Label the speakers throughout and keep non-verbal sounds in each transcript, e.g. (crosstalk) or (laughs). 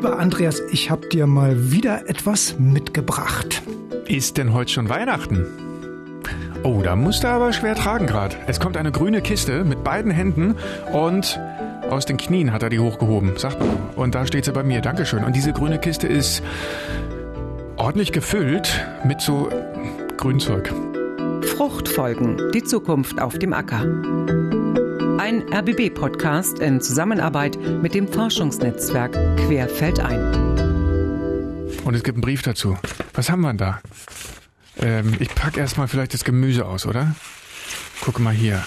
Speaker 1: Lieber Andreas, ich habe dir mal wieder etwas mitgebracht.
Speaker 2: Ist denn heute schon Weihnachten? Oh, da musst du aber schwer tragen gerade. Es kommt eine grüne Kiste mit beiden Händen und aus den Knien hat er die hochgehoben, sagt man. Und da steht sie bei mir. Dankeschön. Und diese grüne Kiste ist ordentlich gefüllt mit so Grünzeug.
Speaker 3: Fruchtfolgen, die Zukunft auf dem Acker. Ein RBB-Podcast in Zusammenarbeit mit dem Forschungsnetzwerk Querfeldein.
Speaker 2: Und es gibt einen Brief dazu. Was haben wir denn da? Ähm, ich packe erstmal vielleicht das Gemüse aus, oder? Guck mal hier.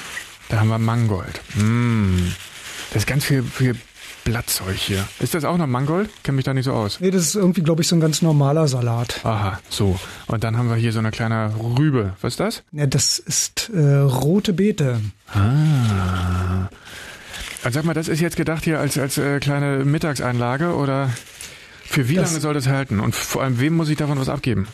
Speaker 2: Da haben wir Mangold. Mmh. Das ist ganz viel, viel Blattzeug hier. Ist das auch noch Mangold? Kenne mich da nicht so aus.
Speaker 1: Nee, das ist irgendwie, glaube ich, so ein ganz normaler Salat.
Speaker 2: Aha, so. Und dann haben wir hier so eine kleine Rübe. Was ist das?
Speaker 1: Ja, das ist äh, rote Beete.
Speaker 2: Ah. Also sag mal, das ist jetzt gedacht hier als, als äh, kleine Mittagseinlage oder für wie das lange soll das halten? Und vor allem, wem muss ich davon was abgeben?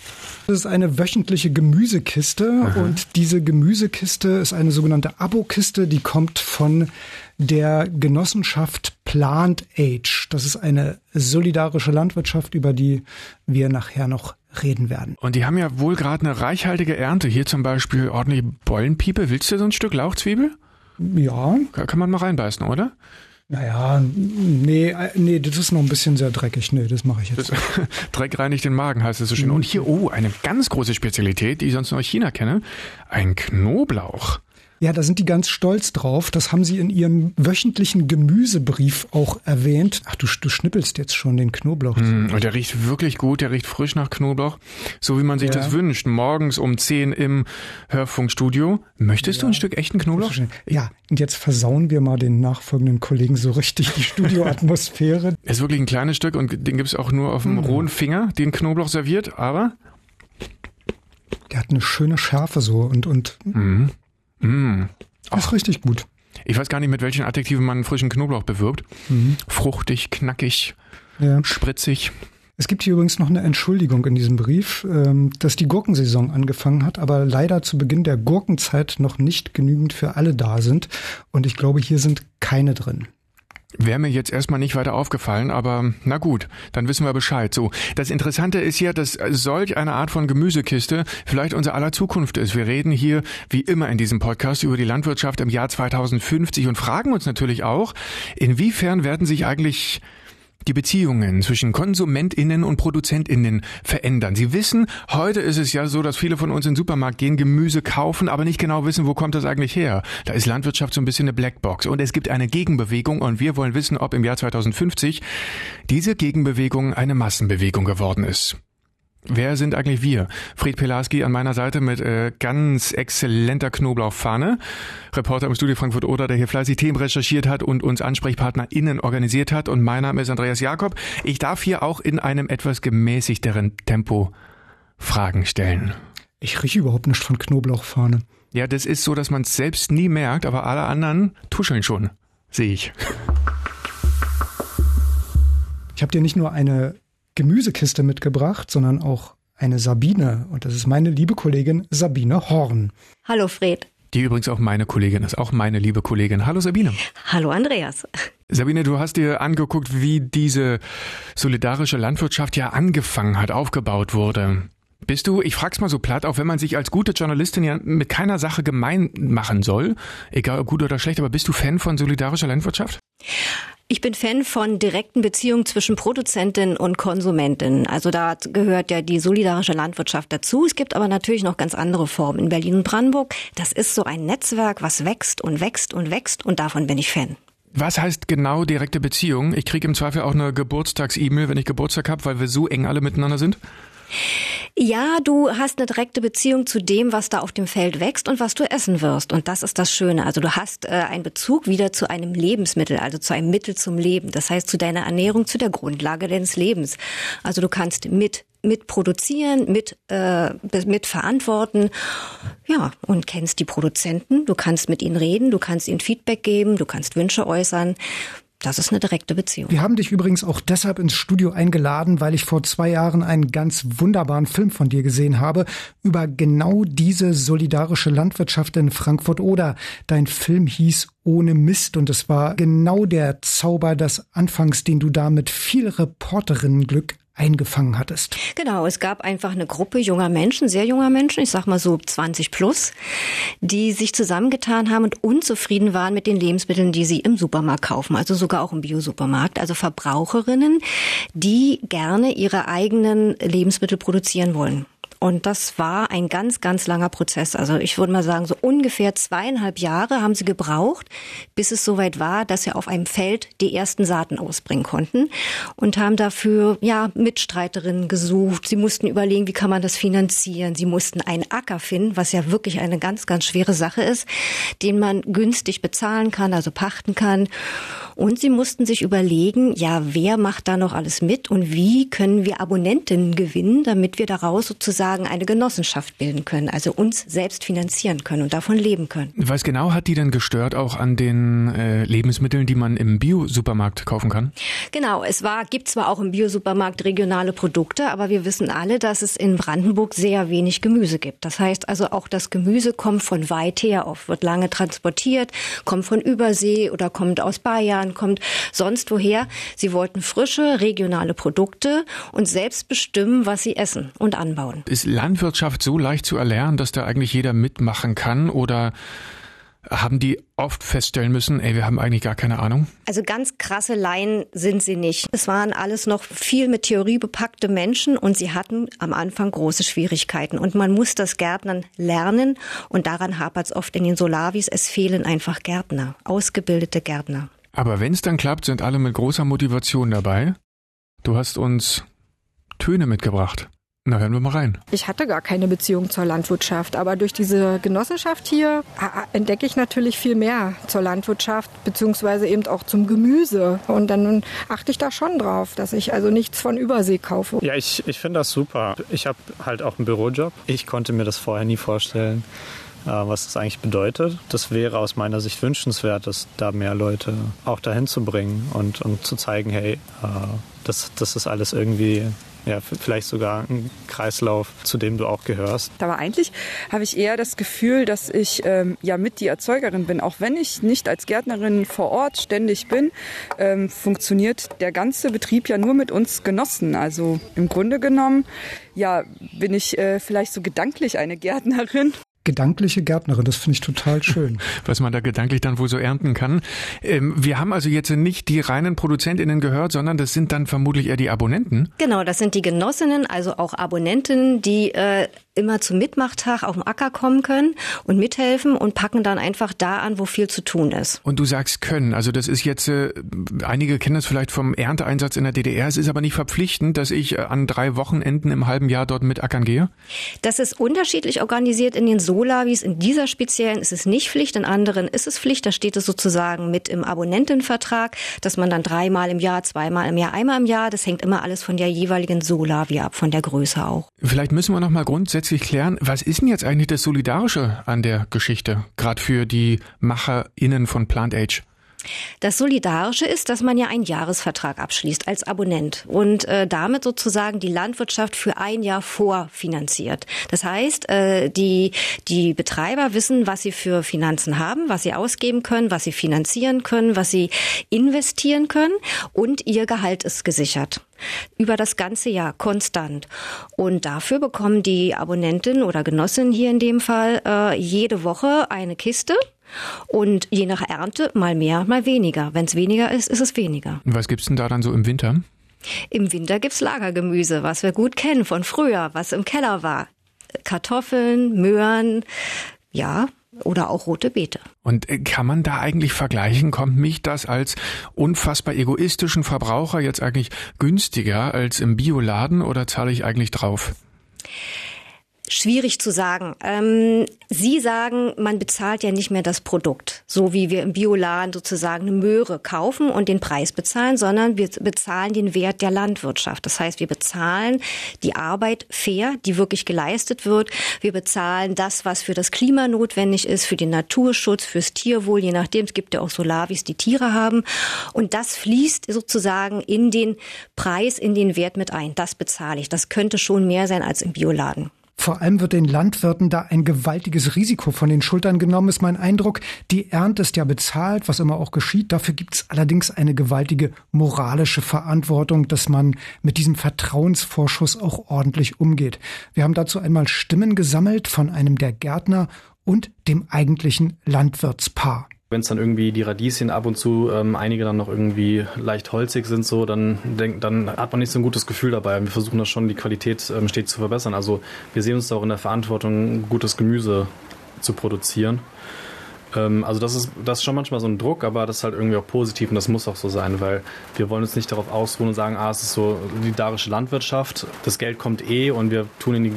Speaker 1: Das ist eine wöchentliche Gemüsekiste Aha. und diese Gemüsekiste ist eine sogenannte Abokiste, die kommt von der Genossenschaft Plant Age. Das ist eine solidarische Landwirtschaft, über die wir nachher noch reden werden.
Speaker 2: Und die haben ja wohl gerade eine reichhaltige Ernte. Hier zum Beispiel ordentlich Bollenpiepe. Willst du so ein Stück Lauchzwiebel?
Speaker 1: Ja.
Speaker 2: Kann man mal reinbeißen, oder?
Speaker 1: Naja, nee, äh, nee, das ist noch ein bisschen sehr dreckig. Nee, das mache ich jetzt. (laughs)
Speaker 2: Dreck reinigt den Magen, heißt es so schön. Und hier, oh, eine ganz große Spezialität, die ich sonst nur aus China kenne. Ein Knoblauch.
Speaker 1: Ja, da sind die ganz stolz drauf. Das haben sie in ihrem wöchentlichen Gemüsebrief auch erwähnt. Ach, du, du schnippelst jetzt schon den Knoblauch.
Speaker 2: Mm, und der riecht wirklich gut. Der riecht frisch nach Knoblauch. So wie man sich ja. das wünscht. Morgens um 10 im Hörfunkstudio. Möchtest ja. du ein Stück echten Knoblauch?
Speaker 1: Ja, und jetzt versauen wir mal den nachfolgenden Kollegen so richtig die Studioatmosphäre. (laughs)
Speaker 2: ist wirklich ein kleines Stück und den gibt's auch nur auf dem mm. rohen Finger, den Knoblauch serviert, aber
Speaker 1: der hat eine schöne Schärfe so und und
Speaker 2: mm.
Speaker 1: Mm. Ist richtig gut.
Speaker 2: Ich weiß gar nicht, mit welchen Adjektiven man frischen Knoblauch bewirbt. Mhm. Fruchtig, knackig, ja. spritzig.
Speaker 1: Es gibt hier übrigens noch eine Entschuldigung in diesem Brief, ähm, dass die Gurkensaison angefangen hat, aber leider zu Beginn der Gurkenzeit noch nicht genügend für alle da sind. Und ich glaube, hier sind keine drin.
Speaker 2: Wäre mir jetzt erstmal nicht weiter aufgefallen, aber na gut, dann wissen wir Bescheid. So, das Interessante ist ja, dass solch eine Art von Gemüsekiste vielleicht unser aller Zukunft ist. Wir reden hier, wie immer in diesem Podcast, über die Landwirtschaft im Jahr 2050 und fragen uns natürlich auch, inwiefern werden sich eigentlich die Beziehungen zwischen KonsumentInnen und ProduzentInnen verändern. Sie wissen, heute ist es ja so, dass viele von uns in den Supermarkt gehen, Gemüse kaufen, aber nicht genau wissen, wo kommt das eigentlich her. Da ist Landwirtschaft so ein bisschen eine Blackbox. Und es gibt eine Gegenbewegung und wir wollen wissen, ob im Jahr 2050 diese Gegenbewegung eine Massenbewegung geworden ist. Wer sind eigentlich wir? Fried Pelarski an meiner Seite mit äh, ganz exzellenter Knoblauchfahne. Reporter im Studio Frankfurt Oder, der hier fleißig Themen recherchiert hat und uns AnsprechpartnerInnen organisiert hat. Und mein Name ist Andreas Jakob. Ich darf hier auch in einem etwas gemäßigteren Tempo Fragen stellen.
Speaker 1: Ich rieche überhaupt nicht von Knoblauchfahne.
Speaker 2: Ja, das ist so, dass man es selbst nie merkt, aber alle anderen tuscheln schon. Sehe ich.
Speaker 1: Ich habe dir nicht nur eine Gemüsekiste mitgebracht, sondern auch eine Sabine. Und das ist meine liebe Kollegin Sabine Horn.
Speaker 4: Hallo Fred.
Speaker 2: Die übrigens auch meine Kollegin ist, auch meine liebe Kollegin. Hallo Sabine.
Speaker 4: Hallo Andreas.
Speaker 2: Sabine, du hast dir angeguckt, wie diese solidarische Landwirtschaft ja angefangen hat, aufgebaut wurde. Bist du, ich frag's mal so platt, auch wenn man sich als gute Journalistin ja mit keiner Sache gemein machen soll, egal ob gut oder schlecht, aber bist du Fan von solidarischer Landwirtschaft?
Speaker 4: Ich bin Fan von direkten Beziehungen zwischen Produzentin und Konsumentin. Also da gehört ja die solidarische Landwirtschaft dazu. Es gibt aber natürlich noch ganz andere Formen. In Berlin und Brandenburg, das ist so ein Netzwerk, was wächst und wächst und wächst und davon bin ich Fan.
Speaker 2: Was heißt genau direkte Beziehung? Ich kriege im Zweifel auch eine Geburtstags-E-Mail, wenn ich Geburtstag habe, weil wir so eng alle miteinander sind?
Speaker 4: Ja, du hast eine direkte Beziehung zu dem, was da auf dem Feld wächst und was du essen wirst. Und das ist das Schöne. Also du hast äh, einen Bezug wieder zu einem Lebensmittel, also zu einem Mittel zum Leben. Das heißt zu deiner Ernährung, zu der Grundlage deines Lebens. Also du kannst mit mit produzieren, mit, äh, mit verantworten, ja, und kennst die Produzenten, du kannst mit ihnen reden, du kannst ihnen Feedback geben, du kannst Wünsche äußern. Das ist eine direkte Beziehung.
Speaker 1: Wir haben dich übrigens auch deshalb ins Studio eingeladen, weil ich vor zwei Jahren einen ganz wunderbaren Film von dir gesehen habe über genau diese solidarische Landwirtschaft in Frankfurt oder dein Film hieß Ohne Mist und es war genau der Zauber des Anfangs, den du da mit viel Reporterinnenglück eingefangen hattest.
Speaker 4: Genau, es gab einfach eine Gruppe junger Menschen, sehr junger Menschen, ich sag mal so 20 plus, die sich zusammengetan haben und unzufrieden waren mit den Lebensmitteln, die sie im Supermarkt kaufen, also sogar auch im Biosupermarkt, also Verbraucherinnen, die gerne ihre eigenen Lebensmittel produzieren wollen. Und das war ein ganz, ganz langer Prozess. Also ich würde mal sagen, so ungefähr zweieinhalb Jahre haben sie gebraucht, bis es soweit war, dass sie auf einem Feld die ersten Saaten ausbringen konnten und haben dafür ja Mitstreiterinnen gesucht. Sie mussten überlegen, wie kann man das finanzieren. Sie mussten einen Acker finden, was ja wirklich eine ganz, ganz schwere Sache ist, den man günstig bezahlen kann, also pachten kann. Und sie mussten sich überlegen, ja, wer macht da noch alles mit und wie können wir Abonnentinnen gewinnen, damit wir daraus sozusagen eine Genossenschaft bilden können, also uns selbst finanzieren können und davon leben können.
Speaker 2: Was genau hat die denn gestört auch an den äh, Lebensmitteln, die man im Bio-Supermarkt kaufen kann?
Speaker 4: Genau, es war, gibt zwar auch im Bio-Supermarkt regionale Produkte, aber wir wissen alle, dass es in Brandenburg sehr wenig Gemüse gibt. Das heißt also auch das Gemüse kommt von weit her oft, wird lange transportiert, kommt von Übersee oder kommt aus Bayern kommt, sonst woher. Sie wollten frische, regionale Produkte und selbst bestimmen, was sie essen und anbauen.
Speaker 2: Ist Landwirtschaft so leicht zu erlernen, dass da eigentlich jeder mitmachen kann oder haben die oft feststellen müssen, ey, wir haben eigentlich gar keine Ahnung?
Speaker 4: Also ganz krasse Laien sind sie nicht. Es waren alles noch viel mit Theorie bepackte Menschen und sie hatten am Anfang große Schwierigkeiten. Und man muss das Gärtnern lernen und daran hapert es oft in den Solavis. Es fehlen einfach Gärtner, ausgebildete Gärtner.
Speaker 2: Aber wenn es dann klappt, sind alle mit großer Motivation dabei. Du hast uns Töne mitgebracht. Na, hören wir mal rein.
Speaker 5: Ich hatte gar keine Beziehung zur Landwirtschaft, aber durch diese Genossenschaft hier entdecke ich natürlich viel mehr zur Landwirtschaft, beziehungsweise eben auch zum Gemüse. Und dann achte ich da schon drauf, dass ich also nichts von Übersee kaufe.
Speaker 6: Ja, ich, ich finde das super. Ich habe halt auch einen Bürojob. Ich konnte mir das vorher nie vorstellen. Äh, was das eigentlich bedeutet. Das wäre aus meiner Sicht wünschenswert, dass da mehr Leute auch dahin zu bringen und, und zu zeigen, hey, äh, das, das ist alles irgendwie ja, vielleicht sogar ein Kreislauf, zu dem du auch gehörst.
Speaker 5: Aber eigentlich habe ich eher das Gefühl, dass ich ähm, ja mit die Erzeugerin bin. Auch wenn ich nicht als Gärtnerin vor Ort ständig bin, ähm, funktioniert der ganze Betrieb ja nur mit uns Genossen. Also im Grunde genommen, ja, bin ich äh, vielleicht so gedanklich eine Gärtnerin
Speaker 1: gedankliche Gärtnerin. Das finde ich total schön. (laughs)
Speaker 2: Was man da gedanklich dann wohl so ernten kann. Ähm, wir haben also jetzt nicht die reinen ProduzentInnen gehört, sondern das sind dann vermutlich eher die Abonnenten.
Speaker 4: Genau, das sind die Genossinnen, also auch Abonnentinnen, die äh, immer zum Mitmachtag auf dem Acker kommen können und mithelfen und packen dann einfach da an, wo viel zu tun ist.
Speaker 2: Und du sagst können, also das ist jetzt, äh, einige kennen das vielleicht vom Ernteeinsatz in der DDR, es ist aber nicht verpflichtend, dass ich äh, an drei Wochenenden im halben Jahr dort mit ackern gehe?
Speaker 4: Das ist unterschiedlich organisiert in den Solavis. In dieser speziellen ist es nicht Pflicht, in anderen ist es Pflicht. Da steht es sozusagen mit im Abonnentenvertrag, dass man dann dreimal im Jahr, zweimal im Jahr, einmal im Jahr, das hängt immer alles von der jeweiligen Solavi ab, von der Größe auch.
Speaker 2: Vielleicht müssen wir noch mal grundsätzlich grundsätzlich klären, was ist denn jetzt eigentlich das Solidarische an der Geschichte, gerade für die MacherInnen von Plant Age?
Speaker 4: Das Solidarische ist, dass man ja einen Jahresvertrag abschließt als Abonnent und äh, damit sozusagen die Landwirtschaft für ein Jahr vorfinanziert. Das heißt, äh, die, die Betreiber wissen, was sie für Finanzen haben, was sie ausgeben können, was sie finanzieren können, was sie investieren können und ihr Gehalt ist gesichert über das ganze Jahr konstant. Und dafür bekommen die Abonnentin oder Genossin hier in dem Fall äh, jede Woche eine Kiste und je nach Ernte mal mehr, mal weniger. Wenn es weniger ist, ist es weniger.
Speaker 2: Was gibt's denn da dann so im Winter?
Speaker 4: Im Winter gibt's Lagergemüse, was wir gut kennen von früher, was im Keller war. Kartoffeln, Möhren, ja, oder auch rote Beete.
Speaker 2: Und äh, kann man da eigentlich vergleichen? Kommt mich das als unfassbar egoistischen Verbraucher jetzt eigentlich günstiger als im Bioladen oder zahle ich eigentlich drauf?
Speaker 4: Schwierig zu sagen. Ähm, Sie sagen, man bezahlt ja nicht mehr das Produkt, so wie wir im Bioladen sozusagen eine Möhre kaufen und den Preis bezahlen, sondern wir bezahlen den Wert der Landwirtschaft. Das heißt, wir bezahlen die Arbeit fair, die wirklich geleistet wird. Wir bezahlen das, was für das Klima notwendig ist, für den Naturschutz, fürs Tierwohl, je nachdem. Es gibt ja auch Solavis, die Tiere haben. Und das fließt sozusagen in den Preis, in den Wert mit ein. Das bezahle ich. Das könnte schon mehr sein als im Bioladen.
Speaker 1: Vor allem wird den Landwirten da ein gewaltiges Risiko von den Schultern genommen, ist mein Eindruck. Die Ernte ist ja bezahlt, was immer auch geschieht. Dafür gibt es allerdings eine gewaltige moralische Verantwortung, dass man mit diesem Vertrauensvorschuss auch ordentlich umgeht. Wir haben dazu einmal Stimmen gesammelt von einem der Gärtner und dem eigentlichen Landwirtspaar.
Speaker 7: Wenn es dann irgendwie die Radieschen ab und zu ähm, einige dann noch irgendwie leicht holzig sind, so, dann, denk, dann hat man nicht so ein gutes Gefühl dabei. Wir versuchen das schon, die Qualität ähm, stets zu verbessern. Also wir sehen uns da auch in der Verantwortung, gutes Gemüse zu produzieren. Ähm, also das ist, das ist schon manchmal so ein Druck, aber das ist halt irgendwie auch positiv und das muss auch so sein, weil wir wollen uns nicht darauf ausruhen und sagen, ah, es ist so solidarische Landwirtschaft, das Geld kommt eh und wir tun in die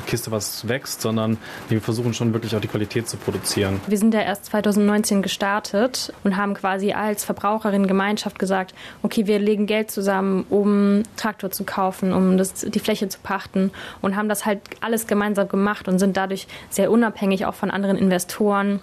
Speaker 7: Kiste was wächst, sondern wir versuchen schon wirklich auch die Qualität zu produzieren.
Speaker 8: Wir sind ja erst 2019 gestartet und haben quasi als Verbraucherin Gemeinschaft gesagt, okay, wir legen Geld zusammen, um Traktor zu kaufen, um das, die Fläche zu pachten und haben das halt alles gemeinsam gemacht und sind dadurch sehr unabhängig auch von anderen Investoren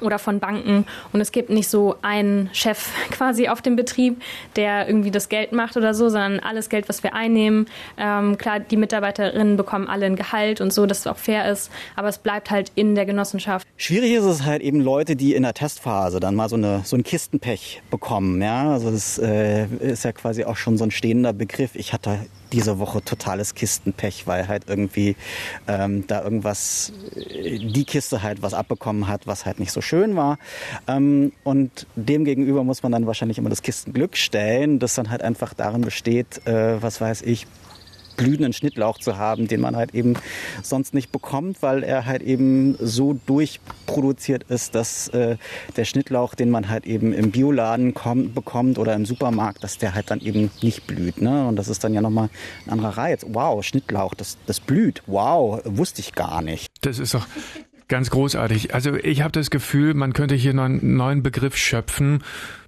Speaker 8: oder von Banken. Und es gibt nicht so einen Chef (laughs) quasi auf dem Betrieb, der irgendwie das Geld macht oder so, sondern alles Geld, was wir einnehmen. Ähm, klar, die Mitarbeiterinnen bekommen alle ein Gehalt und so, dass es auch fair ist, aber es bleibt halt in der Genossenschaft.
Speaker 9: Schwierig ist es halt eben Leute, die in der Testphase dann mal so, eine, so ein Kistenpech bekommen. Ja? Also das äh, ist ja quasi auch schon so ein stehender Begriff. Ich hatte diese Woche totales Kistenpech, weil halt irgendwie ähm, da irgendwas, die Kiste halt was abbekommen hat, was halt nicht so schön war. Ähm, und demgegenüber muss man dann wahrscheinlich immer das Kistenglück stellen, das dann halt einfach darin besteht, äh, was weiß ich, blühenden Schnittlauch zu haben, den man halt eben sonst nicht bekommt, weil er halt eben so durchproduziert ist, dass äh, der Schnittlauch, den man halt eben im Bioladen kommt, bekommt oder im Supermarkt, dass der halt dann eben nicht blüht. Ne? Und das ist dann ja nochmal ein anderer Reiz. Wow, Schnittlauch, das, das blüht. Wow, wusste ich gar nicht.
Speaker 2: Das ist doch Ganz großartig. Also ich habe das Gefühl, man könnte hier einen neuen Begriff schöpfen.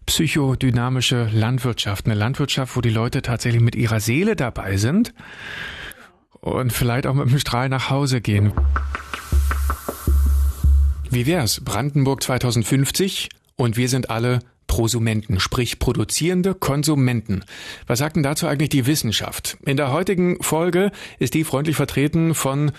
Speaker 2: Psychodynamische Landwirtschaft. Eine Landwirtschaft, wo die Leute tatsächlich mit ihrer Seele dabei sind und vielleicht auch mit dem Strahl nach Hause gehen. Wie wär's? Brandenburg 2050 und wir sind alle Prosumenten, sprich produzierende Konsumenten. Was sagt denn dazu eigentlich die Wissenschaft? In der heutigen Folge ist die freundlich vertreten von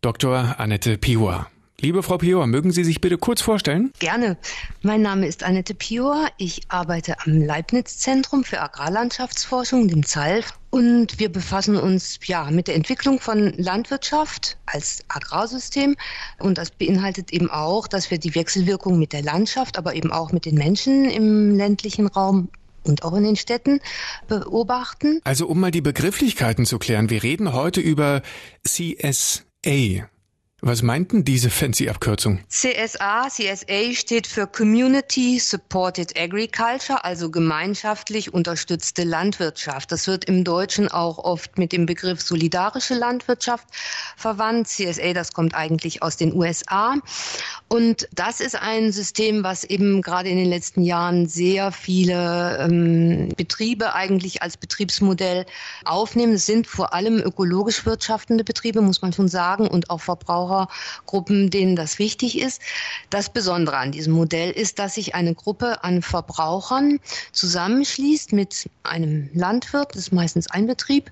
Speaker 2: Dr. Annette Piwa. Liebe Frau Pior, mögen Sie sich bitte kurz vorstellen?
Speaker 10: Gerne. Mein Name ist Annette Pior. Ich arbeite am Leibniz-Zentrum für Agrarlandschaftsforschung, dem ZALF. Und wir befassen uns ja mit der Entwicklung von Landwirtschaft als Agrarsystem. Und das beinhaltet eben auch, dass wir die Wechselwirkung mit der Landschaft, aber eben auch mit den Menschen im ländlichen Raum und auch in den Städten beobachten.
Speaker 2: Also um mal die Begrifflichkeiten zu klären, wir reden heute über CSA. Was meinten diese fancy Abkürzung?
Speaker 10: CSA, CSA steht für Community Supported Agriculture, also gemeinschaftlich unterstützte Landwirtschaft. Das wird im Deutschen auch oft mit dem Begriff solidarische Landwirtschaft verwandt. CSA, das kommt eigentlich aus den USA. Und das ist ein System, was eben gerade in den letzten Jahren sehr viele ähm, Betriebe eigentlich als Betriebsmodell aufnehmen. Es sind vor allem ökologisch wirtschaftende Betriebe, muss man schon sagen, und auch Verbraucher Verbrauchergruppen, denen das wichtig ist. Das Besondere an diesem Modell ist, dass sich eine Gruppe an Verbrauchern zusammenschließt mit einem Landwirt, das ist meistens ein Betrieb,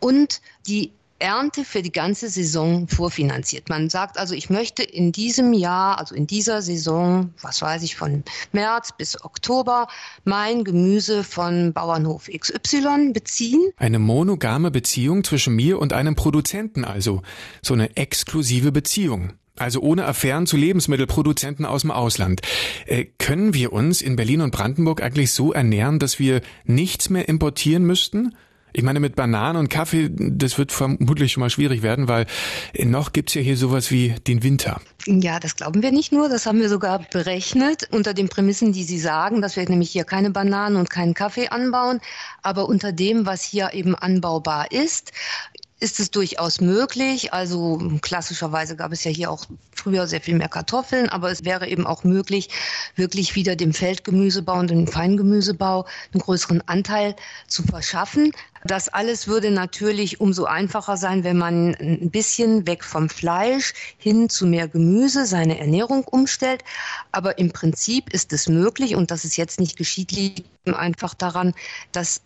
Speaker 10: und die Ernte für die ganze Saison vorfinanziert. Man sagt also, ich möchte in diesem Jahr, also in dieser Saison, was weiß ich, von März bis Oktober, mein Gemüse von Bauernhof XY beziehen.
Speaker 2: Eine monogame Beziehung zwischen mir und einem Produzenten also. So eine exklusive Beziehung. Also ohne Affären zu Lebensmittelproduzenten aus dem Ausland. Äh, können wir uns in Berlin und Brandenburg eigentlich so ernähren, dass wir nichts mehr importieren müssten? Ich meine, mit Bananen und Kaffee, das wird vermutlich schon mal schwierig werden, weil noch gibt's ja hier sowas wie den Winter.
Speaker 10: Ja, das glauben wir nicht nur, das haben wir sogar berechnet unter den Prämissen, die Sie sagen, dass wir nämlich hier keine Bananen und keinen Kaffee anbauen, aber unter dem, was hier eben anbaubar ist, ist es durchaus möglich. Also klassischerweise gab es ja hier auch früher sehr viel mehr Kartoffeln, aber es wäre eben auch möglich, wirklich wieder dem Feldgemüsebau und dem Feingemüsebau einen größeren Anteil zu verschaffen. Das alles würde natürlich umso einfacher sein, wenn man ein bisschen weg vom Fleisch hin zu mehr Gemüse seine Ernährung umstellt. Aber im Prinzip ist es möglich und dass es jetzt nicht geschieht, liegt einfach daran, dass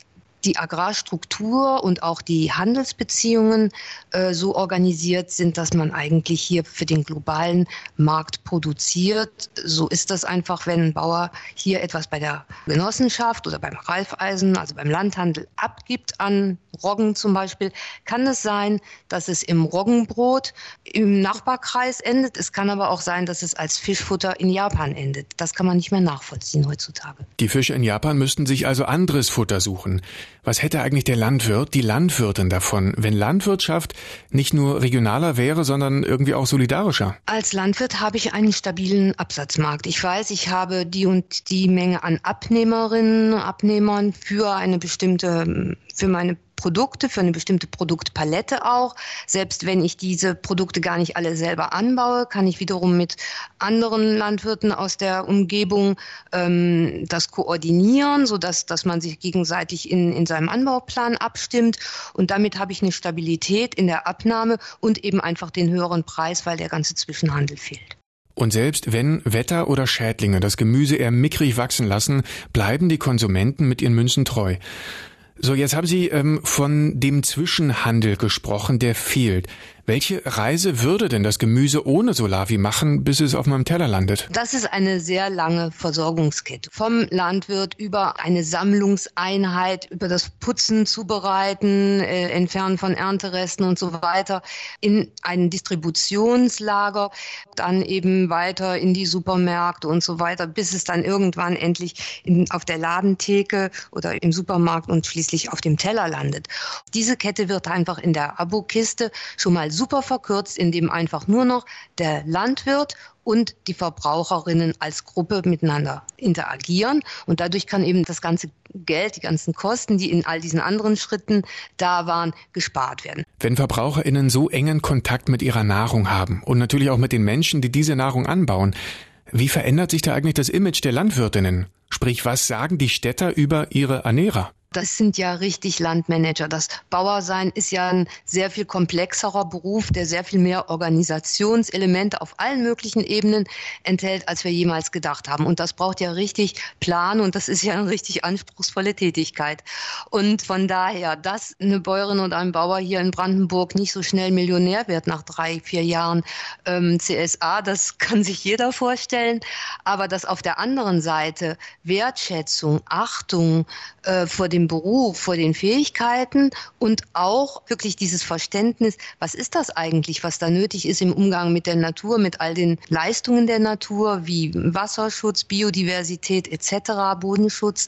Speaker 10: die Agrarstruktur und auch die Handelsbeziehungen äh, so organisiert sind, dass man eigentlich hier für den globalen Markt produziert. So ist das einfach, wenn ein Bauer hier etwas bei der Genossenschaft oder beim Ralfeisen, also beim Landhandel abgibt an Roggen zum Beispiel, kann es sein, dass es im Roggenbrot im Nachbarkreis endet. Es kann aber auch sein, dass es als Fischfutter in Japan endet. Das kann man nicht mehr nachvollziehen heutzutage.
Speaker 2: Die Fische in Japan müssten sich also anderes Futter suchen. Was hätte eigentlich der Landwirt, die Landwirtin davon, wenn Landwirtschaft nicht nur regionaler wäre, sondern irgendwie auch solidarischer?
Speaker 10: Als Landwirt habe ich einen stabilen Absatzmarkt. Ich weiß, ich habe die und die Menge an Abnehmerinnen, Abnehmern für eine bestimmte, für meine Produkte, für eine bestimmte Produktpalette auch. Selbst wenn ich diese Produkte gar nicht alle selber anbaue, kann ich wiederum mit anderen Landwirten aus der Umgebung ähm, das koordinieren, sodass dass man sich gegenseitig in, in seinem Anbauplan abstimmt. Und damit habe ich eine Stabilität in der Abnahme und eben einfach den höheren Preis, weil der ganze Zwischenhandel fehlt.
Speaker 2: Und selbst wenn Wetter oder Schädlinge das Gemüse eher mickrig wachsen lassen, bleiben die Konsumenten mit ihren Münzen treu. So, jetzt haben Sie ähm, von dem Zwischenhandel gesprochen, der fehlt. Welche Reise würde denn das Gemüse ohne Solavi machen, bis es auf meinem Teller landet?
Speaker 10: Das ist eine sehr lange Versorgungskette. Vom Landwirt über eine Sammlungseinheit, über das Putzen, Zubereiten, äh, Entfernen von Ernteresten und so weiter, in ein Distributionslager, dann eben weiter in die Supermärkte und so weiter, bis es dann irgendwann endlich in, auf der Ladentheke oder im Supermarkt und schließlich auf dem Teller landet. Diese Kette wird einfach in der Abokiste schon mal super verkürzt, indem einfach nur noch der Landwirt und die Verbraucherinnen als Gruppe miteinander interagieren. Und dadurch kann eben das ganze Geld, die ganzen Kosten, die in all diesen anderen Schritten da waren, gespart werden.
Speaker 2: Wenn Verbraucherinnen so engen Kontakt mit ihrer Nahrung haben und natürlich auch mit den Menschen, die diese Nahrung anbauen, wie verändert sich da eigentlich das Image der Landwirtinnen? Sprich, was sagen die Städter über ihre Ernährer?
Speaker 10: Das sind ja richtig Landmanager. Das Bauersein ist ja ein sehr viel komplexerer Beruf, der sehr viel mehr Organisationselemente auf allen möglichen Ebenen enthält, als wir jemals gedacht haben. Und das braucht ja richtig Plan und das ist ja eine richtig anspruchsvolle Tätigkeit. Und von daher, dass eine Bäuerin oder ein Bauer hier in Brandenburg nicht so schnell Millionär wird nach drei, vier Jahren ähm, CSA, das kann sich jeder vorstellen. Aber dass auf der anderen Seite Wertschätzung, Achtung äh, vor dem dem Beruf, vor den Fähigkeiten und auch wirklich dieses Verständnis, was ist das eigentlich, was da nötig ist im Umgang mit der Natur, mit all den Leistungen der Natur, wie Wasserschutz, Biodiversität etc., Bodenschutz,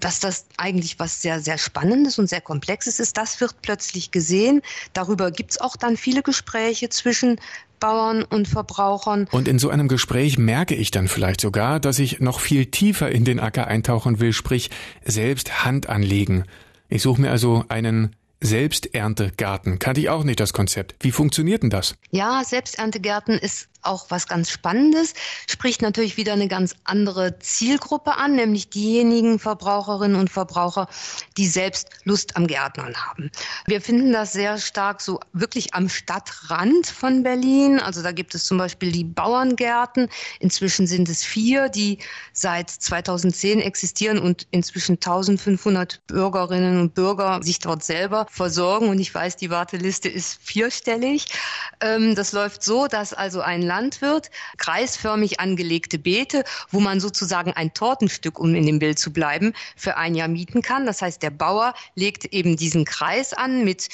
Speaker 10: dass das eigentlich was sehr, sehr Spannendes und sehr Komplexes ist, das wird plötzlich gesehen. Darüber gibt es auch dann viele Gespräche zwischen Bauern und Verbrauchern.
Speaker 2: Und in so einem Gespräch merke ich dann vielleicht sogar, dass ich noch viel tiefer in den Acker eintauchen will, sprich selbst Hand anlegen. Ich suche mir also einen Selbsterntegarten. Kannte ich auch nicht das Konzept. Wie funktioniert denn das?
Speaker 10: Ja, Selbsterntegärten ist auch was ganz Spannendes, spricht natürlich wieder eine ganz andere Zielgruppe an, nämlich diejenigen Verbraucherinnen und Verbraucher, die selbst Lust am Gärtnern haben. Wir finden das sehr stark so wirklich am Stadtrand von Berlin. Also da gibt es zum Beispiel die Bauerngärten. Inzwischen sind es vier, die seit 2010 existieren und inzwischen 1500 Bürgerinnen und Bürger sich dort selber versorgen. Und ich weiß, die Warteliste ist vierstellig. Ähm, das läuft so, dass also ein Landwirt kreisförmig angelegte Beete, wo man sozusagen ein Tortenstück, um in dem Bild zu bleiben, für ein Jahr mieten kann. Das heißt, der Bauer legt eben diesen Kreis an mit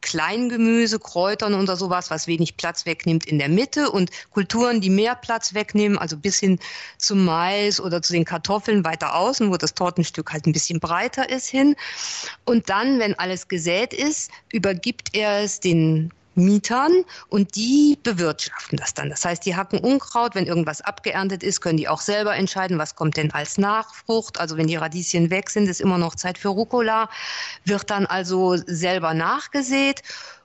Speaker 10: Kleingemüse, Kräutern oder sowas, was wenig Platz wegnimmt in der Mitte und Kulturen, die mehr Platz wegnehmen, also bis hin zum Mais oder zu den Kartoffeln weiter außen, wo das Tortenstück halt ein bisschen breiter ist hin. Und dann, wenn alles gesät ist, übergibt er es den Mietern und die bewirtschaften das dann. Das heißt, die hacken Unkraut, wenn irgendwas abgeerntet ist, können die auch selber entscheiden, was kommt denn als Nachfrucht. Also wenn die Radieschen weg sind, ist immer noch Zeit für Rucola, wird dann also selber nachgesät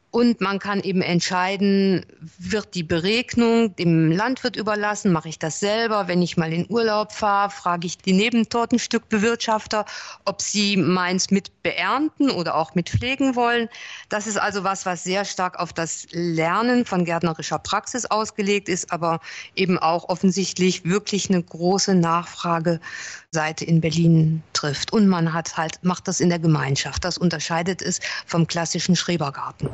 Speaker 10: Und man kann eben entscheiden, wird die Beregnung dem Landwirt überlassen, mache ich das selber. Wenn ich mal in Urlaub fahre, frage ich die Nebentortenstückbewirtschafter, ob sie meins mit beernten oder auch mit pflegen wollen. Das ist also was, was sehr stark auf das Lernen von gärtnerischer Praxis ausgelegt ist, aber eben auch offensichtlich wirklich eine große Nachfrageseite in Berlin trifft. Und man hat halt, macht das in der Gemeinschaft. Das unterscheidet es vom klassischen Schrebergarten.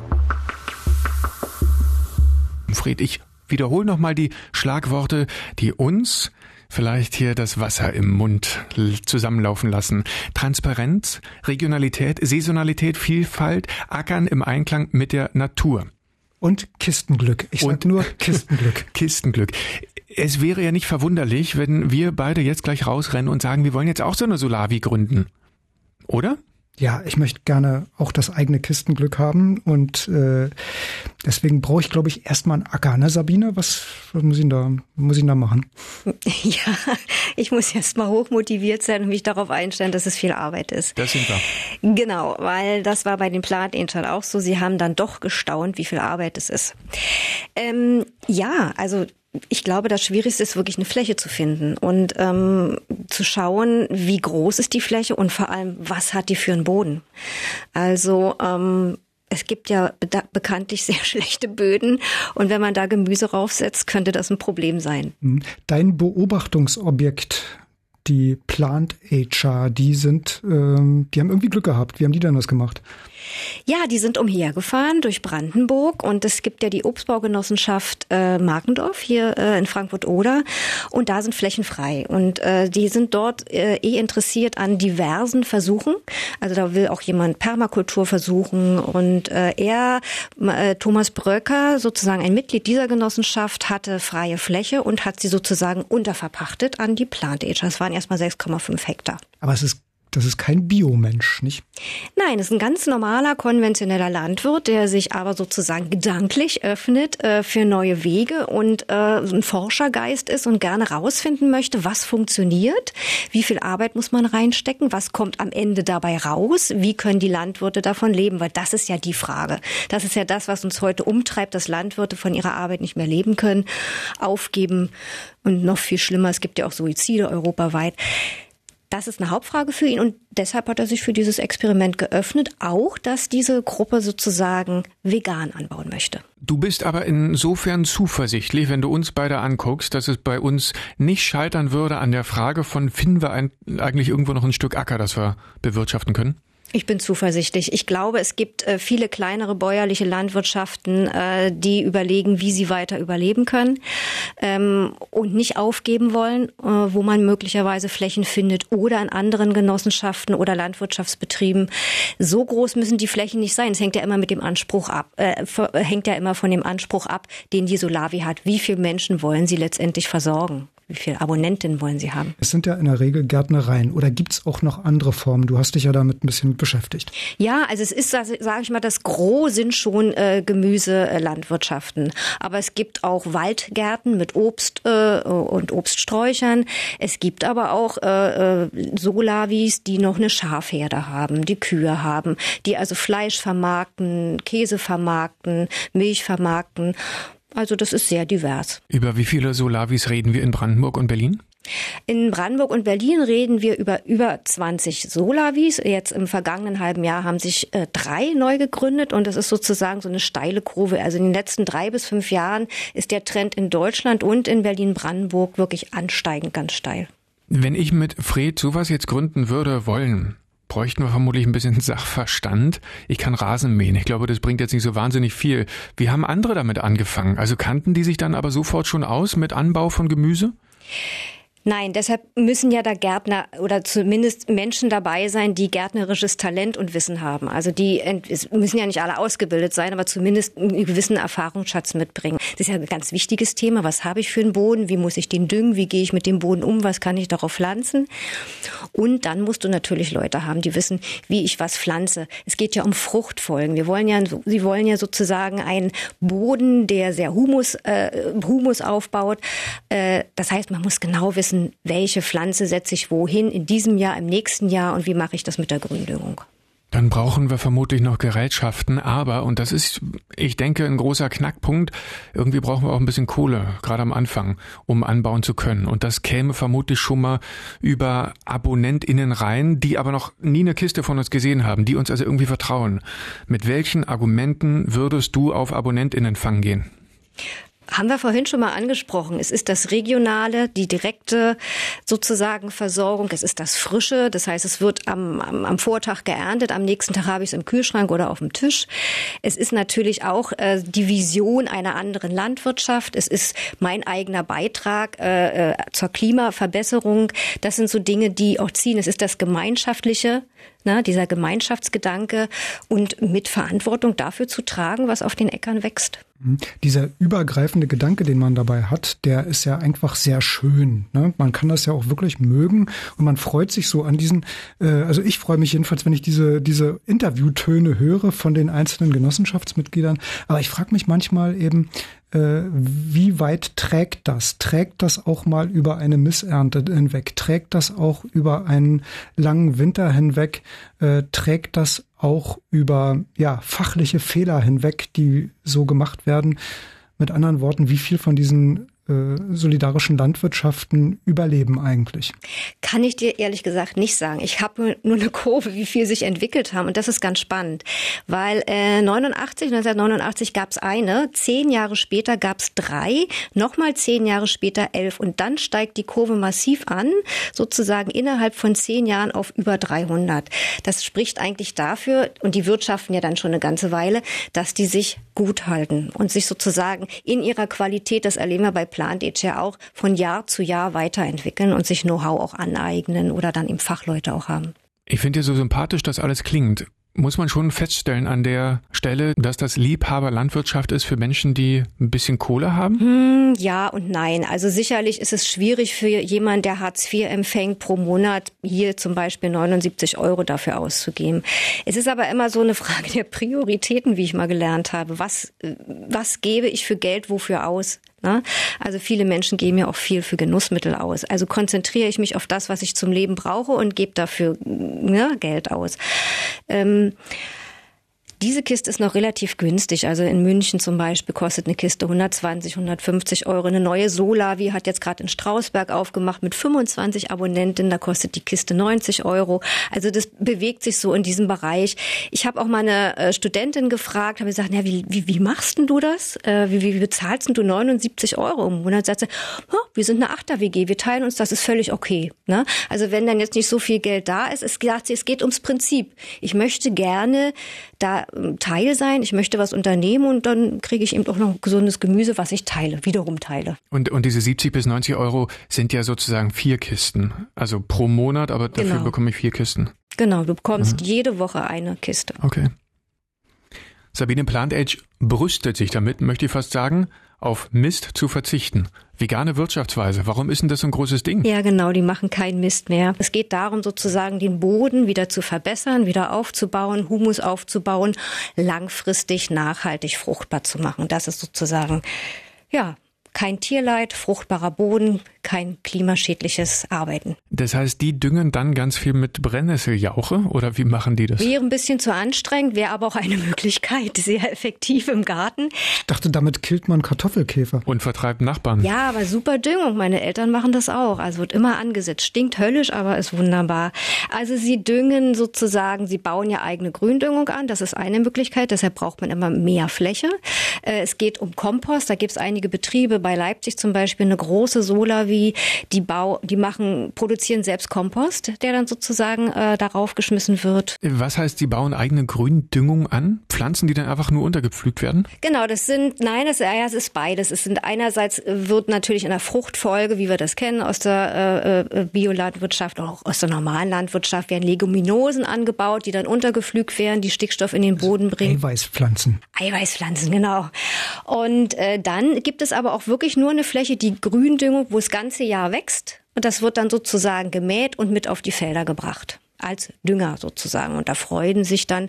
Speaker 2: Fred, ich wiederhole nochmal die Schlagworte, die uns vielleicht hier das Wasser im Mund zusammenlaufen lassen. Transparenz, Regionalität, Saisonalität, Vielfalt, Ackern im Einklang mit der Natur.
Speaker 1: Und Kistenglück. Ich sag nur (laughs) Kistenglück.
Speaker 2: Kistenglück. Es wäre ja nicht verwunderlich, wenn wir beide jetzt gleich rausrennen und sagen, wir wollen jetzt auch so eine Solavi gründen. Oder?
Speaker 1: Ja, ich möchte gerne auch das eigene Kistenglück haben und äh, deswegen brauche ich, glaube ich, erstmal einen Acker, ne, Sabine? Was, was muss ich da, muss ich da machen? (laughs)
Speaker 4: Ja, ich muss erstmal hochmotiviert sein und mich darauf einstellen, dass es viel Arbeit ist.
Speaker 2: Das sind wir.
Speaker 4: Genau, weil das war bei den Plant Angel auch so. Sie haben dann doch gestaunt, wie viel Arbeit es ist. Ähm, ja, also ich glaube, das Schwierigste ist wirklich eine Fläche zu finden und ähm, zu schauen, wie groß ist die Fläche und vor allem, was hat die für einen Boden. Also ähm, es gibt ja bekanntlich sehr (laughs) schlechte Böden und wenn man da Gemüse raufsetzt, könnte das ein Problem sein.
Speaker 1: Mhm. Dein Beobachtungsobjekt, die Plant HR, die sind, ähm, die haben irgendwie Glück gehabt. Wie haben die denn das gemacht?
Speaker 4: Ja, die sind umhergefahren durch Brandenburg und es gibt ja die Obstbaugenossenschaft äh, Markendorf hier äh, in Frankfurt-Oder und da sind Flächen frei und äh, die sind dort äh, eh interessiert an diversen Versuchen. Also da will auch jemand Permakultur versuchen und äh, er, äh, Thomas Bröcker, sozusagen ein Mitglied dieser Genossenschaft, hatte freie Fläche und hat sie sozusagen unterverpachtet an die Plant Age. Das waren erstmal 6,5 Hektar.
Speaker 1: Aber es ist das ist kein Biomensch, nicht?
Speaker 4: Nein, es ist ein ganz normaler, konventioneller Landwirt, der sich aber sozusagen gedanklich öffnet äh, für neue Wege und äh, ein Forschergeist ist und gerne rausfinden möchte, was funktioniert, wie viel Arbeit muss man reinstecken, was kommt am Ende dabei raus, wie können die Landwirte davon leben, weil das ist ja die Frage. Das ist ja das, was uns heute umtreibt, dass Landwirte von ihrer Arbeit nicht mehr leben können, aufgeben und noch viel schlimmer, es gibt ja auch Suizide europaweit. Das ist eine Hauptfrage für ihn und deshalb hat er sich für dieses Experiment geöffnet, auch dass diese Gruppe sozusagen vegan anbauen möchte.
Speaker 2: Du bist aber insofern zuversichtlich, wenn du uns beide anguckst, dass es bei uns nicht scheitern würde an der Frage von, finden wir eigentlich irgendwo noch ein Stück Acker, das wir bewirtschaften können?
Speaker 4: Ich bin zuversichtlich. Ich glaube, es gibt äh, viele kleinere bäuerliche Landwirtschaften, äh, die überlegen, wie sie weiter überleben können ähm, und nicht aufgeben wollen, äh, wo man möglicherweise Flächen findet oder in anderen Genossenschaften oder Landwirtschaftsbetrieben. So groß müssen die Flächen nicht sein. Es hängt ja immer mit dem Anspruch ab, äh, hängt ja immer von dem Anspruch ab, den die Solavi hat. Wie viele Menschen wollen sie letztendlich versorgen? Wie viele Abonnentinnen wollen Sie haben?
Speaker 1: Es sind ja in der Regel Gärtnereien oder gibt es auch noch andere Formen? Du hast dich ja damit ein bisschen beschäftigt.
Speaker 4: Ja, also es ist, sage ich mal, das Gros sind schon äh, Gemüselandwirtschaften. Aber es gibt auch Waldgärten mit Obst äh, und Obststräuchern. Es gibt aber auch äh, äh, Solavis, die noch eine Schafherde haben, die Kühe haben, die also Fleisch vermarkten, Käse vermarkten, Milch vermarkten. Also das ist sehr divers.
Speaker 2: Über wie viele Solavis reden wir in Brandenburg und Berlin?
Speaker 4: In Brandenburg und Berlin reden wir über über 20 Solavis. Jetzt im vergangenen halben Jahr haben sich äh, drei neu gegründet und das ist sozusagen so eine steile Kurve. Also in den letzten drei bis fünf Jahren ist der Trend in Deutschland und in Berlin-Brandenburg wirklich ansteigend ganz steil.
Speaker 2: Wenn ich mit Fred sowas jetzt gründen würde wollen, bräuchten wir vermutlich ein bisschen (laughs) Sachverstand. Ich kann Rasen mähen. Ich glaube, das bringt jetzt nicht so wahnsinnig viel. Wie haben andere damit angefangen? Also kannten die sich dann aber sofort schon aus mit Anbau von Gemüse?
Speaker 4: Nein, deshalb müssen ja da Gärtner oder zumindest Menschen dabei sein, die gärtnerisches Talent und Wissen haben. Also die müssen ja nicht alle ausgebildet sein, aber zumindest einen gewissen Erfahrungsschatz mitbringen. Das ist ja ein ganz wichtiges Thema. Was habe ich für einen Boden? Wie muss ich den düngen? Wie gehe ich mit dem Boden um? Was kann ich darauf pflanzen? Und dann musst du natürlich Leute haben, die wissen, wie ich was pflanze. Es geht ja um Fruchtfolgen. Wir wollen ja, sie wollen ja sozusagen einen Boden, der sehr Humus, äh, Humus aufbaut. Äh, das heißt, man muss genau wissen, wissen, welche Pflanze setze ich wohin in diesem Jahr, im nächsten Jahr und wie mache ich das mit der Gründüngung.
Speaker 2: Dann brauchen wir vermutlich noch Gerätschaften, aber, und das ist, ich denke, ein großer Knackpunkt, irgendwie brauchen wir auch ein bisschen Kohle, gerade am Anfang, um anbauen zu können. Und das käme vermutlich schon mal über AbonnentInnen rein, die aber noch nie eine Kiste von uns gesehen haben, die uns also irgendwie vertrauen. Mit welchen Argumenten würdest du auf AbonnentInnen-Fang gehen?
Speaker 4: Haben wir vorhin schon mal angesprochen. Es ist das regionale, die direkte sozusagen Versorgung. Es ist das Frische. Das heißt, es wird am, am, am Vortag geerntet. Am nächsten Tag habe ich es im Kühlschrank oder auf dem Tisch. Es ist natürlich auch äh, die Vision einer anderen Landwirtschaft. Es ist mein eigener Beitrag äh, äh zur Klimaverbesserung. Das sind so Dinge, die auch ziehen. Es ist das Gemeinschaftliche, ne, dieser Gemeinschaftsgedanke und mit Verantwortung dafür zu tragen, was auf den Äckern wächst.
Speaker 1: Mhm. Dieser übergreifende Gedanke, den man dabei hat, der ist ja einfach sehr schön. Ne? Man kann das ja auch wirklich mögen und man freut sich so an diesen, äh, also ich freue mich jedenfalls, wenn ich diese, diese Interviewtöne höre von den einzelnen Genossenschaftsmitgliedern. Aber ich frage mich manchmal eben, wie weit trägt das? Trägt das auch mal über eine Missernte hinweg? Trägt das auch über einen langen Winter hinweg? Äh, trägt das auch über ja, fachliche Fehler hinweg, die so gemacht werden? Mit anderen Worten, wie viel von diesen äh, solidarischen Landwirtschaften überleben eigentlich?
Speaker 4: Kann ich dir ehrlich gesagt nicht sagen. Ich habe nur eine Kurve, wie viel sich entwickelt haben und das ist ganz spannend, weil äh, 89, 1989 gab es eine, zehn Jahre später gab es drei, nochmal zehn Jahre später elf und dann steigt die Kurve massiv an, sozusagen innerhalb von zehn Jahren auf über 300. Das spricht eigentlich dafür und die wirtschaften ja dann schon eine ganze Weile, dass die sich gut halten und sich sozusagen in ihrer Qualität, das erleben wir bei Plant ja auch, von Jahr zu Jahr weiterentwickeln und sich Know-how auch aneignen oder dann eben Fachleute auch haben.
Speaker 2: Ich finde ja so sympathisch, dass alles klingt muss man schon feststellen an der Stelle, dass das Liebhaberlandwirtschaft ist für Menschen, die ein bisschen Kohle haben?
Speaker 4: Hm, ja und nein. Also sicherlich ist es schwierig für jemanden, der Hartz IV empfängt, pro Monat hier zum Beispiel 79 Euro dafür auszugeben. Es ist aber immer so eine Frage der Prioritäten, wie ich mal gelernt habe. Was, was gebe ich für Geld wofür aus? Ne? Also viele Menschen geben ja auch viel für Genussmittel aus. Also konzentriere ich mich auf das, was ich zum Leben brauche und gebe dafür ne, Geld aus. Ähm, diese Kiste ist noch relativ günstig. Also in München zum Beispiel kostet eine Kiste 120, 150 Euro. Eine neue Solavi hat jetzt gerade in Strausberg aufgemacht mit 25 Abonnenten. Da kostet die Kiste 90 Euro. Also das bewegt sich so in diesem Bereich. Ich habe auch meine äh, Studentin gefragt, habe gesagt, ja, wie, wie, wie machst denn du das? Äh, wie, wie bezahlst denn du 79 Euro im Monat? Sagt sie, oh, wir sind eine Achter-WG, wir teilen uns, das ist völlig okay. Ne? Also wenn dann jetzt nicht so viel Geld da ist, es, sagt sie, es geht ums Prinzip. Ich möchte gerne da Teil sein, ich möchte was unternehmen und dann kriege ich eben auch noch gesundes Gemüse, was ich teile, wiederum teile.
Speaker 2: Und, und diese 70 bis 90 Euro sind ja sozusagen vier Kisten, also pro Monat, aber dafür genau. bekomme ich vier Kisten.
Speaker 4: Genau, du bekommst mhm. jede Woche eine Kiste.
Speaker 2: Okay. Sabine Plant Age brüstet sich damit, möchte ich fast sagen, auf Mist zu verzichten. Vegane Wirtschaftsweise, warum ist denn das so ein großes Ding?
Speaker 4: Ja, genau, die machen keinen Mist mehr. Es geht darum, sozusagen den Boden wieder zu verbessern, wieder aufzubauen, Humus aufzubauen, langfristig nachhaltig fruchtbar zu machen. Das ist sozusagen, ja, kein Tierleid, fruchtbarer Boden, kein klimaschädliches Arbeiten.
Speaker 2: Das heißt, die düngen dann ganz viel mit Brennnesseljauche oder wie machen die das?
Speaker 4: Wäre ein bisschen zu anstrengend, wäre aber auch eine (laughs) Möglichkeit, sehr effektiv im Garten.
Speaker 1: Ich dachte, damit killt man Kartoffelkäfer.
Speaker 2: Und vertreibt Nachbarn.
Speaker 4: Ja, aber super Düngung. Meine Eltern machen das auch. Also wird immer angesetzt. Stinkt höllisch, aber ist wunderbar. Also sie düngen sozusagen, sie bauen ja eigene Gründüngung an. Das ist eine Möglichkeit. Deshalb braucht man immer mehr Fläche. Äh, es geht um Kompost. Da gibt es einige Betriebe, bei Leipzig zum Beispiel eine große Solar wie die Bau, die machen, produzieren selbst Kompost, der dann sozusagen äh, darauf geschmissen wird.
Speaker 2: Was heißt, die bauen eigene Gründüngung an? Pflanzen, die dann einfach nur untergepflügt werden?
Speaker 4: Genau, das sind, nein, das, ja, es ist beides. Es sind einerseits wird natürlich in der Fruchtfolge, wie wir das kennen aus der äh, äh Biolandwirtschaft, auch aus der normalen Landwirtschaft, werden Leguminosen angebaut, die dann untergepflügt werden, die Stickstoff in den Boden bringen.
Speaker 1: Eiweißpflanzen.
Speaker 4: Eiweißpflanzen, genau. Und äh, dann gibt es aber auch wirklich nur eine Fläche, die Gründüngung, wo das ganze Jahr wächst. Und das wird dann sozusagen gemäht und mit auf die Felder gebracht. als Dünger sozusagen. Und da freuen sich dann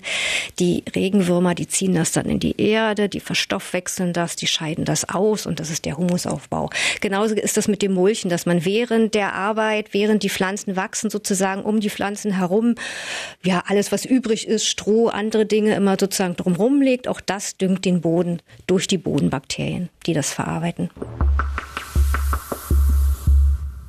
Speaker 4: die Regenwürmer, die ziehen das dann in die Erde, die verstoffwechseln das, die scheiden das aus und das ist der Humusaufbau. Genauso ist das mit dem Mulchen, dass man während der Arbeit, während die Pflanzen wachsen, sozusagen um die Pflanzen herum, ja, alles was übrig ist, Stroh, andere Dinge immer sozusagen drumherum legt. Auch das düngt den Boden durch die Bodenbakterien, die das verarbeiten.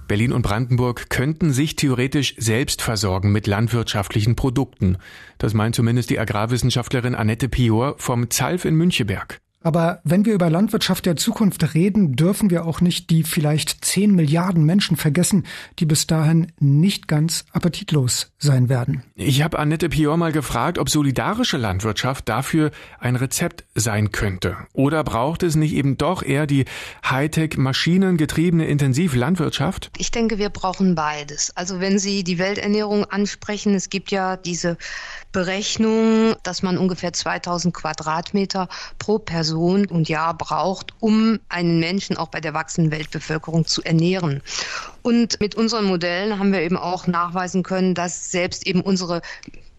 Speaker 2: Berlin und Brandenburg könnten sich theoretisch selbst versorgen mit landwirtschaftlichen Produkten. Das meint zumindest die Agrarwissenschaftlerin Annette Pior vom ZALF in Müncheberg.
Speaker 1: Aber wenn wir über Landwirtschaft der Zukunft reden, dürfen wir auch nicht die vielleicht 10 Milliarden Menschen vergessen, die bis dahin nicht ganz appetitlos sein werden.
Speaker 2: Ich habe Annette Pior mal gefragt, ob solidarische Landwirtschaft dafür ein Rezept sein könnte. Oder braucht es nicht eben doch eher die Hightech maschinengetriebene Intensivlandwirtschaft?
Speaker 10: Ich denke, wir brauchen beides. Also wenn Sie die Welternährung ansprechen, es gibt ja diese Berechnung, dass man ungefähr 2000 Quadratmeter pro Person und Jahr braucht, um einen Menschen auch bei der wachsenden Weltbevölkerung zu ernähren. Und mit unseren Modellen haben wir eben auch nachweisen können, dass selbst eben unsere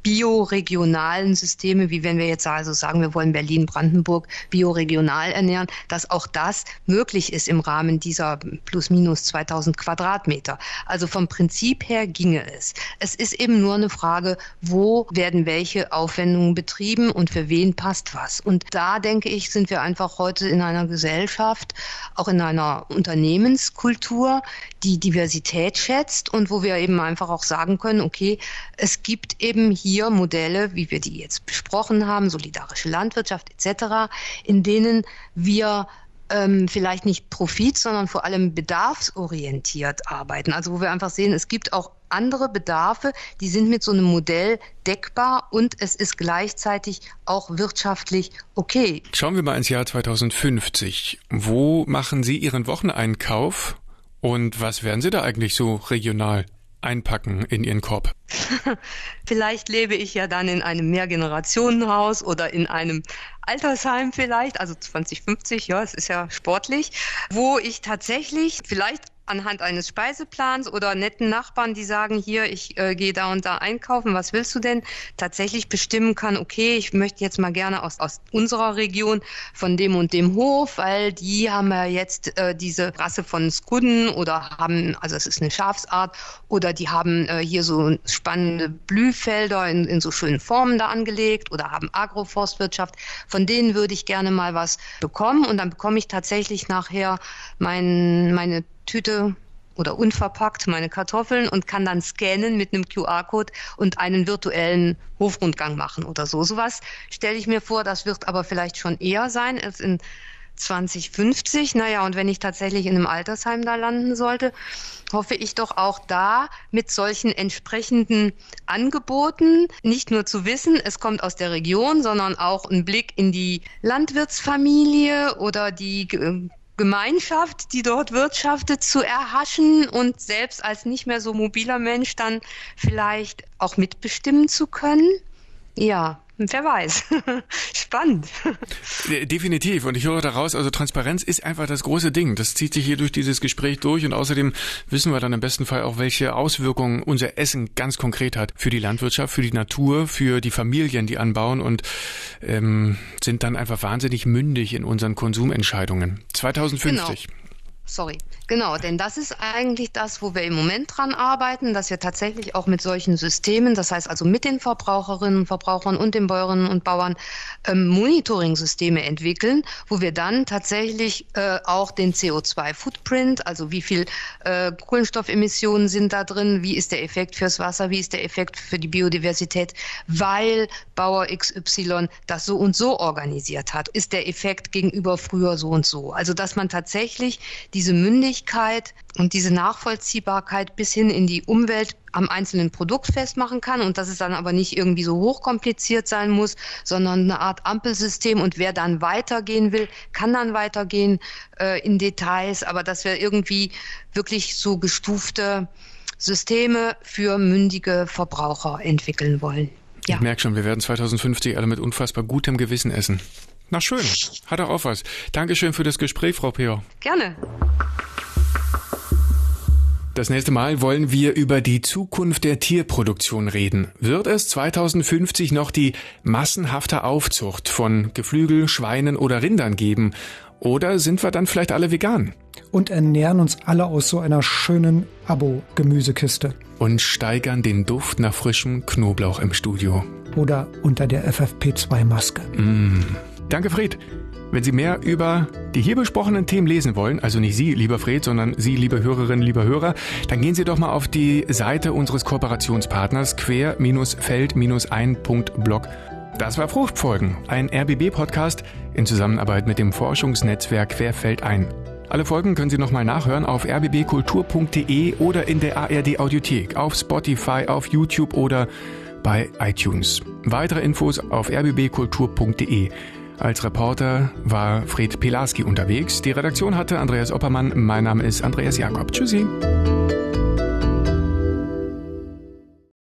Speaker 10: bioregionalen Systeme, wie wenn wir jetzt also sagen, wir wollen Berlin-Brandenburg bioregional ernähren, dass auch das möglich ist im Rahmen dieser plus minus 2000 Quadratmeter. Also vom Prinzip her ginge es. Es ist eben nur eine Frage, wo werden welche Aufwendungen betrieben und für wen passt was. Und da denke ich, sind wir einfach heute in einer Gesellschaft, auch in einer Unternehmenskultur, die Diversität schätzt und wo wir eben einfach auch sagen können, okay, es gibt eben hier Modelle, wie wir die jetzt besprochen haben, solidarische Landwirtschaft etc., in denen wir ähm, vielleicht nicht Profit, sondern vor allem bedarfsorientiert arbeiten. Also wo wir einfach sehen, es gibt auch andere Bedarfe, die sind mit so einem Modell deckbar und es ist gleichzeitig auch wirtschaftlich okay.
Speaker 2: Schauen wir mal ins Jahr 2050. Wo machen Sie Ihren Wocheneinkauf? Und was werden Sie da eigentlich so regional einpacken in Ihren Korb? (laughs)
Speaker 10: vielleicht lebe ich ja dann in einem Mehrgenerationenhaus oder in einem Altersheim vielleicht, also 2050, ja, es ist ja sportlich, wo ich tatsächlich vielleicht anhand eines Speiseplans oder netten Nachbarn, die sagen, hier, ich äh, gehe da und da einkaufen, was willst du denn, tatsächlich bestimmen kann, okay, ich möchte jetzt mal gerne aus, aus unserer Region von dem und dem Hof, weil die haben ja jetzt äh, diese Rasse von Skudden oder haben, also es ist eine Schafsart, oder die haben äh, hier so spannende Blühfelder in, in so schönen Formen da angelegt oder haben Agroforstwirtschaft. Von denen würde ich gerne mal was bekommen und dann bekomme ich tatsächlich nachher mein, meine Tüte oder unverpackt meine Kartoffeln und kann dann scannen mit einem QR-Code und einen virtuellen Hofrundgang machen oder so. Sowas stelle ich mir vor, das wird aber vielleicht schon eher sein als in 2050. Naja, und wenn ich tatsächlich in einem Altersheim da landen sollte, hoffe ich doch auch da mit solchen entsprechenden Angeboten nicht nur zu wissen, es kommt aus der Region, sondern auch ein Blick in die Landwirtsfamilie oder die Gemeinschaft, die dort wirtschaftet, zu erhaschen und selbst als nicht mehr so mobiler Mensch dann vielleicht auch mitbestimmen zu können. Ja, Wer weiß. (laughs) Spannend.
Speaker 2: Definitiv. Und ich höre daraus, also Transparenz ist einfach das große Ding. Das zieht sich hier durch dieses Gespräch durch und außerdem wissen wir dann im besten Fall auch, welche Auswirkungen unser Essen ganz konkret hat für die Landwirtschaft, für die Natur, für die Familien, die anbauen und ähm, sind dann einfach wahnsinnig mündig in unseren Konsumentscheidungen. 2050. Genau.
Speaker 10: Sorry. Genau, denn das ist eigentlich das, wo wir im Moment dran arbeiten, dass wir tatsächlich auch mit solchen Systemen, das heißt also mit den Verbraucherinnen und Verbrauchern und den Bäuerinnen und Bauern ähm, Monitoring-Systeme entwickeln, wo wir dann tatsächlich äh, auch den CO2-Footprint, also wie viel äh, Kohlenstoffemissionen sind da drin, wie ist der Effekt fürs Wasser, wie ist der Effekt für die Biodiversität, weil Bauer XY das so und so organisiert hat, ist der Effekt gegenüber früher so und so. Also dass man tatsächlich diese Mündigkeit und diese Nachvollziehbarkeit bis hin in die Umwelt am einzelnen Produkt festmachen kann und dass es dann aber nicht irgendwie so hochkompliziert sein muss, sondern eine Art Ampelsystem und wer dann weitergehen will, kann dann weitergehen äh, in Details, aber dass wir irgendwie wirklich so gestufte Systeme für mündige Verbraucher entwickeln wollen.
Speaker 2: Ja. Ich merke schon, wir werden 2050 alle mit unfassbar gutem Gewissen essen. Na schön, hat auch was. Dankeschön für das Gespräch, Frau Peer.
Speaker 10: Gerne.
Speaker 2: Das nächste Mal wollen wir über die Zukunft der Tierproduktion reden. Wird es 2050 noch die massenhafte Aufzucht von Geflügel, Schweinen oder Rindern geben? Oder sind wir dann vielleicht alle vegan?
Speaker 1: Und ernähren uns alle aus so einer schönen Abo-Gemüsekiste.
Speaker 2: Und steigern den Duft nach frischem Knoblauch im Studio.
Speaker 1: Oder unter der FFP2-Maske.
Speaker 2: Mm. Danke, Fred. Wenn Sie mehr über die hier besprochenen Themen lesen wollen, also nicht Sie, lieber Fred, sondern Sie, liebe Hörerinnen, lieber Hörer, dann gehen Sie doch mal auf die Seite unseres Kooperationspartners quer-feld-ein.blog. Das war Fruchtfolgen, ein RBB-Podcast in Zusammenarbeit mit dem Forschungsnetzwerk Querfeld ein. Alle Folgen können Sie nochmal nachhören auf rbbkultur.de oder in der ARD Audiothek, auf Spotify, auf YouTube oder bei iTunes. Weitere Infos auf rbbkultur.de. Als Reporter war Fred Pilarski unterwegs. Die Redaktion hatte Andreas Oppermann. Mein Name ist Andreas Jakob. Tschüssi.